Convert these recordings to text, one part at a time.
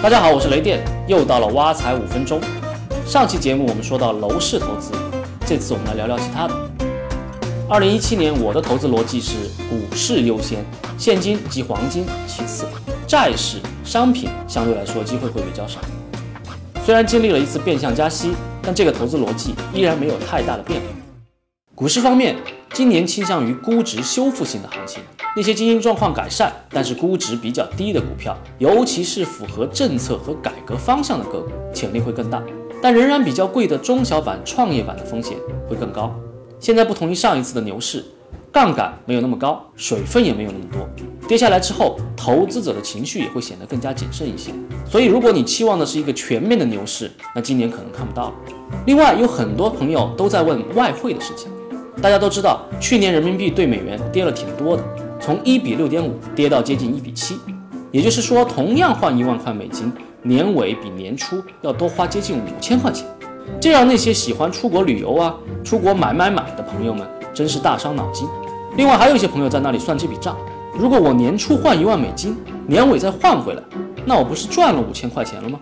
大家好，我是雷电，又到了挖财五分钟。上期节目我们说到楼市投资，这次我们来聊聊其他的。二零一七年我的投资逻辑是股市优先，现金及黄金其次，债市、商品相对来说机会会比较少。虽然经历了一次变相加息，但这个投资逻辑依然没有太大的变化。股市方面，今年倾向于估值修复性的行情，那些经营状况改善但是估值比较低的股票，尤其是符合政策和改革方向的个股，潜力会更大。但仍然比较贵的中小板、创业板的风险会更高。现在不同于上一次的牛市，杠杆没有那么高，水分也没有那么多。跌下来之后，投资者的情绪也会显得更加谨慎一些。所以，如果你期望的是一个全面的牛市，那今年可能看不到了。另外，有很多朋友都在问外汇的事情。大家都知道，去年人民币对美元跌了挺多的，从一比六点五跌到接近一比七，也就是说，同样换一万块美金，年尾比年初要多花接近五千块钱，这让那些喜欢出国旅游啊、出国买买买的朋友们真是大伤脑筋。另外，还有一些朋友在那里算这笔账：如果我年初换一万美金，年尾再换回来，那我不是赚了五千块钱了吗？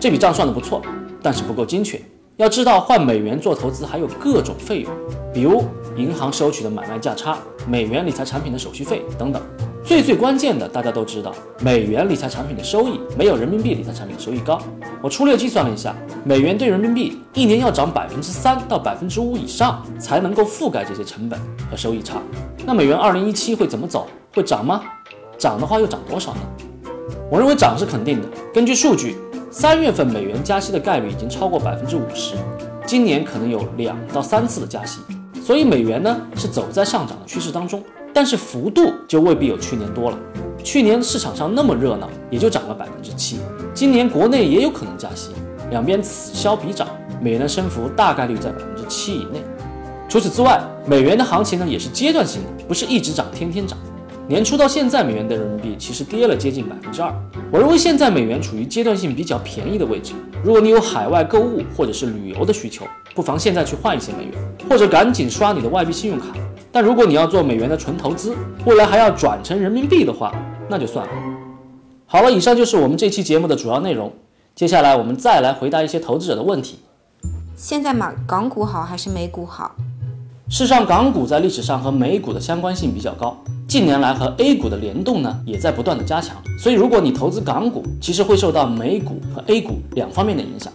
这笔账算得不错，但是不够精确。要知道，换美元做投资还有各种费用，比如银行收取的买卖价差、美元理财产品的手续费等等。最最关键的，大家都知道，美元理财产品的收益没有人民币理财产品的收益高。我粗略计算了一下，美元对人民币一年要涨百分之三到百分之五以上，才能够覆盖这些成本和收益差。那美元二零一七会怎么走？会涨吗？涨的话又涨多少呢？我认为涨是肯定的。根据数据。三月份美元加息的概率已经超过百分之五十，今年可能有两到三次的加息，所以美元呢是走在上涨的趋势当中，但是幅度就未必有去年多了。去年市场上那么热闹，也就涨了百分之七，今年国内也有可能加息，两边此消彼长，美元的升幅大概率在百分之七以内。除此之外，美元的行情呢也是阶段性的，不是一直涨天天涨。年初到现在，美元对人民币其实跌了接近百分之二。我认为现在美元处于阶段性比较便宜的位置。如果你有海外购物或者是旅游的需求，不妨现在去换一些美元，或者赶紧刷你的外币信用卡。但如果你要做美元的纯投资，未来还要转成人民币的话，那就算了。好了，以上就是我们这期节目的主要内容。接下来我们再来回答一些投资者的问题。现在买港股好还是美股好？事实上，港股在历史上和美股的相关性比较高。近年来和 A 股的联动呢，也在不断的加强，所以如果你投资港股，其实会受到美股和 A 股两方面的影响。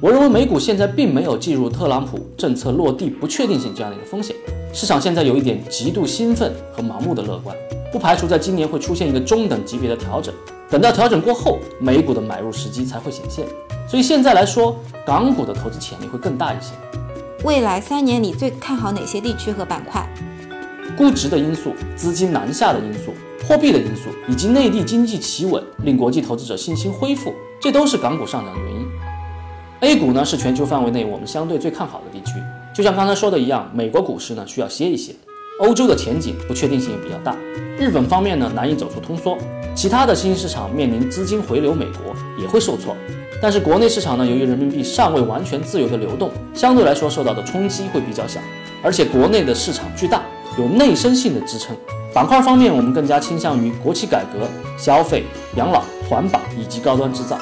我认为美股现在并没有进入特朗普政策落地不确定性这样的一个风险，市场现在有一点极度兴奋和盲目的乐观，不排除在今年会出现一个中等级别的调整，等到调整过后，美股的买入时机才会显现。所以现在来说，港股的投资潜力会更大一些。未来三年里最看好哪些地区和板块？估值的因素、资金南下的因素、货币的因素，以及内地经济企稳，令国际投资者信心恢复，这都是港股上涨的原因。A 股呢是全球范围内我们相对最看好的地区，就像刚才说的一样，美国股市呢需要歇一歇，欧洲的前景不确定性也比较大，日本方面呢难以走出通缩，其他的新兴市场面临资金回流美国也会受挫，但是国内市场呢由于人民币尚未完全自由的流动，相对来说受到的冲击会比较小，而且国内的市场巨大。有内生性的支撑。板块方面，我们更加倾向于国企改革、消费、养老、环保以及高端制造。